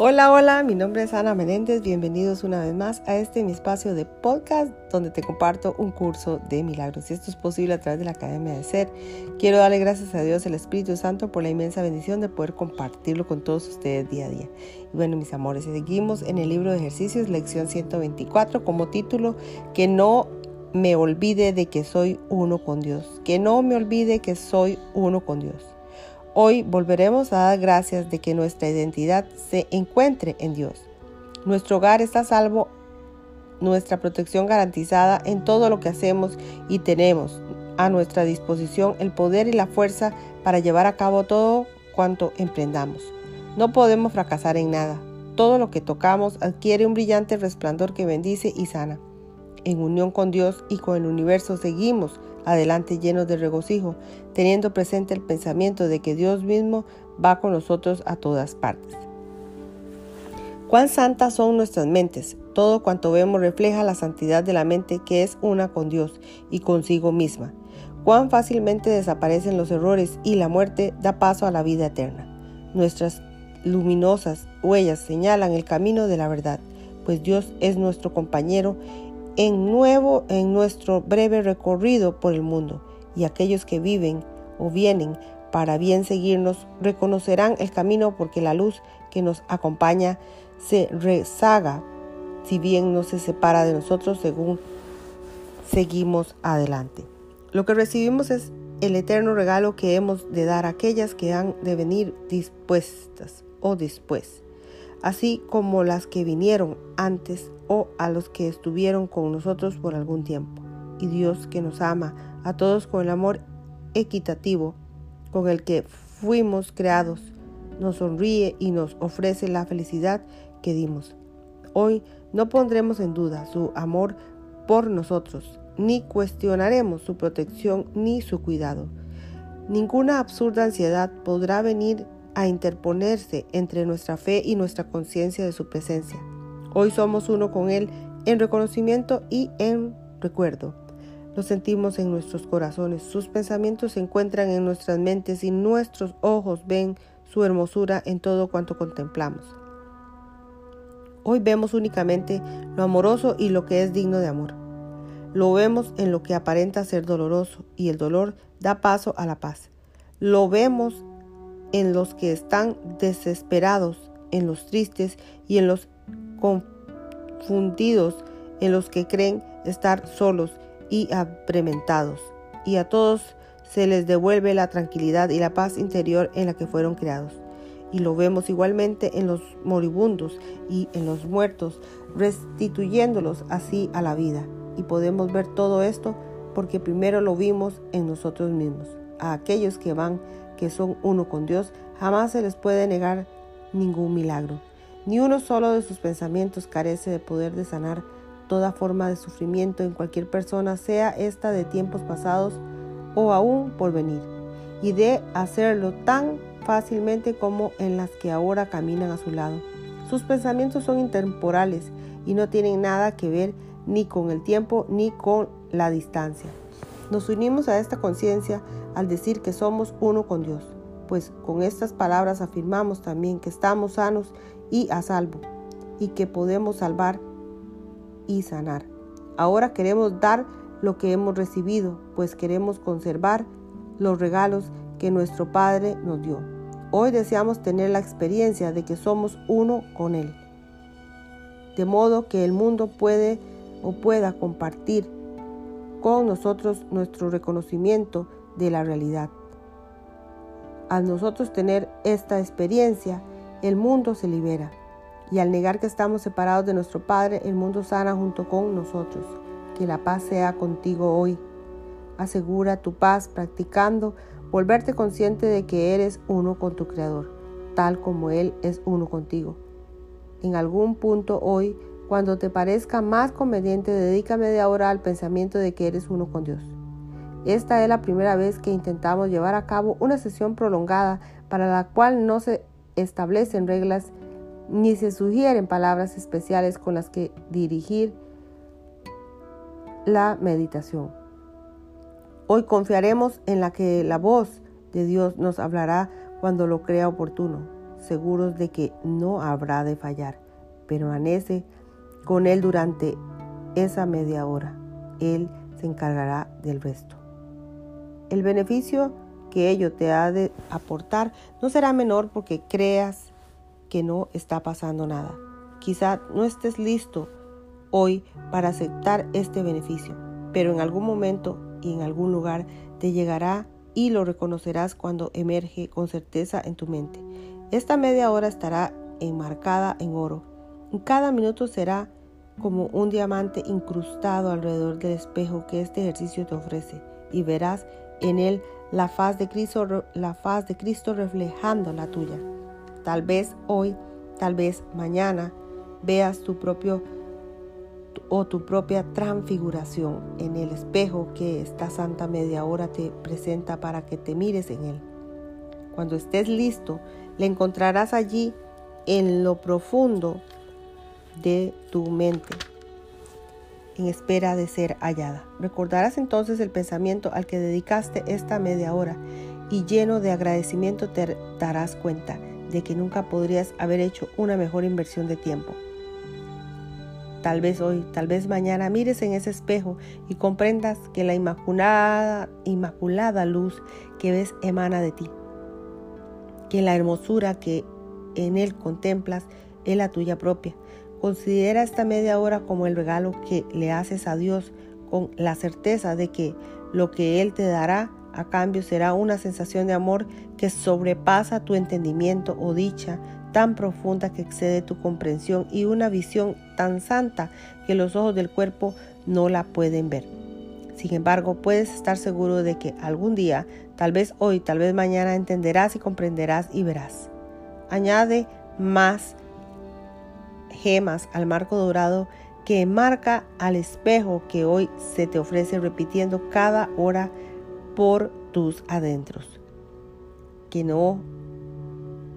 Hola, hola, mi nombre es Ana Menéndez. Bienvenidos una vez más a este mi espacio de podcast donde te comparto un curso de milagros. Y esto es posible a través de la Academia de Ser. Quiero darle gracias a Dios, el Espíritu Santo, por la inmensa bendición de poder compartirlo con todos ustedes día a día. Y bueno, mis amores, seguimos en el libro de ejercicios, lección 124, como título, que no me olvide de que soy uno con Dios. Que no me olvide que soy uno con Dios. Hoy volveremos a dar gracias de que nuestra identidad se encuentre en Dios. Nuestro hogar está salvo, nuestra protección garantizada en todo lo que hacemos y tenemos a nuestra disposición el poder y la fuerza para llevar a cabo todo cuanto emprendamos. No podemos fracasar en nada. Todo lo que tocamos adquiere un brillante resplandor que bendice y sana. En unión con Dios y con el universo seguimos adelante llenos de regocijo, teniendo presente el pensamiento de que Dios mismo va con nosotros a todas partes. Cuán santas son nuestras mentes. Todo cuanto vemos refleja la santidad de la mente que es una con Dios y consigo misma. Cuán fácilmente desaparecen los errores y la muerte da paso a la vida eterna. Nuestras luminosas huellas señalan el camino de la verdad, pues Dios es nuestro compañero en nuevo en nuestro breve recorrido por el mundo, y aquellos que viven o vienen para bien seguirnos reconocerán el camino porque la luz que nos acompaña se rezaga, si bien no se separa de nosotros según seguimos adelante. Lo que recibimos es el eterno regalo que hemos de dar a aquellas que han de venir dispuestas o después así como las que vinieron antes o a los que estuvieron con nosotros por algún tiempo. Y Dios que nos ama a todos con el amor equitativo con el que fuimos creados, nos sonríe y nos ofrece la felicidad que dimos. Hoy no pondremos en duda su amor por nosotros, ni cuestionaremos su protección ni su cuidado. Ninguna absurda ansiedad podrá venir a interponerse entre nuestra fe y nuestra conciencia de su presencia. Hoy somos uno con Él en reconocimiento y en recuerdo. Lo sentimos en nuestros corazones, sus pensamientos se encuentran en nuestras mentes y nuestros ojos ven su hermosura en todo cuanto contemplamos. Hoy vemos únicamente lo amoroso y lo que es digno de amor. Lo vemos en lo que aparenta ser doloroso y el dolor da paso a la paz. Lo vemos en los que están desesperados, en los tristes y en los confundidos, en los que creen estar solos y aprementados. Y a todos se les devuelve la tranquilidad y la paz interior en la que fueron creados. Y lo vemos igualmente en los moribundos y en los muertos, restituyéndolos así a la vida. Y podemos ver todo esto porque primero lo vimos en nosotros mismos. A aquellos que van que son uno con Dios, jamás se les puede negar ningún milagro. Ni uno solo de sus pensamientos carece de poder de sanar toda forma de sufrimiento en cualquier persona, sea esta de tiempos pasados o aún por venir, y de hacerlo tan fácilmente como en las que ahora caminan a su lado. Sus pensamientos son intemporales y no tienen nada que ver ni con el tiempo ni con la distancia. Nos unimos a esta conciencia al decir que somos uno con Dios, pues con estas palabras afirmamos también que estamos sanos y a salvo, y que podemos salvar y sanar. Ahora queremos dar lo que hemos recibido, pues queremos conservar los regalos que nuestro Padre nos dio. Hoy deseamos tener la experiencia de que somos uno con Él, de modo que el mundo puede o pueda compartir con nosotros nuestro reconocimiento de la realidad. Al nosotros tener esta experiencia, el mundo se libera. Y al negar que estamos separados de nuestro Padre, el mundo sana junto con nosotros. Que la paz sea contigo hoy. Asegura tu paz practicando volverte consciente de que eres uno con tu Creador, tal como Él es uno contigo. En algún punto hoy cuando te parezca más conveniente, dedícame de ahora al pensamiento de que eres uno con Dios. Esta es la primera vez que intentamos llevar a cabo una sesión prolongada para la cual no se establecen reglas ni se sugieren palabras especiales con las que dirigir la meditación. Hoy confiaremos en la que la voz de Dios nos hablará cuando lo crea oportuno. seguros de que no habrá de fallar. Permanece con Él durante esa media hora. Él se encargará del resto. El beneficio que ello te ha de aportar no será menor porque creas que no está pasando nada. Quizá no estés listo hoy para aceptar este beneficio, pero en algún momento y en algún lugar te llegará y lo reconocerás cuando emerge con certeza en tu mente. Esta media hora estará enmarcada en oro. Cada minuto será como un diamante incrustado alrededor del espejo que este ejercicio te ofrece y verás en él la faz de Cristo, la faz de Cristo reflejando la tuya. Tal vez hoy, tal vez mañana veas tu propio o tu propia transfiguración en el espejo que esta santa media hora te presenta para que te mires en él. Cuando estés listo, le encontrarás allí en lo profundo de tu mente, en espera de ser hallada. Recordarás entonces el pensamiento al que dedicaste esta media hora y lleno de agradecimiento te darás cuenta de que nunca podrías haber hecho una mejor inversión de tiempo. Tal vez hoy, tal vez mañana mires en ese espejo y comprendas que la inmaculada, luz que ves emana de ti, que la hermosura que en él contemplas es la tuya propia. Considera esta media hora como el regalo que le haces a Dios con la certeza de que lo que Él te dará a cambio será una sensación de amor que sobrepasa tu entendimiento o dicha tan profunda que excede tu comprensión y una visión tan santa que los ojos del cuerpo no la pueden ver. Sin embargo, puedes estar seguro de que algún día, tal vez hoy, tal vez mañana, entenderás y comprenderás y verás. Añade más gemas al marco dorado que marca al espejo que hoy se te ofrece repitiendo cada hora por tus adentros. Que no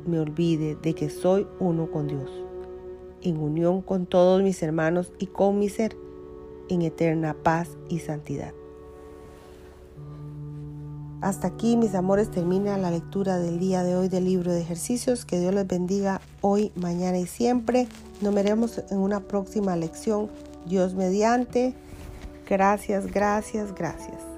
me olvide de que soy uno con Dios, en unión con todos mis hermanos y con mi ser, en eterna paz y santidad. Hasta aquí, mis amores, termina la lectura del día de hoy del libro de ejercicios. Que Dios les bendiga hoy, mañana y siempre. Nos veremos en una próxima lección. Dios mediante. Gracias, gracias, gracias.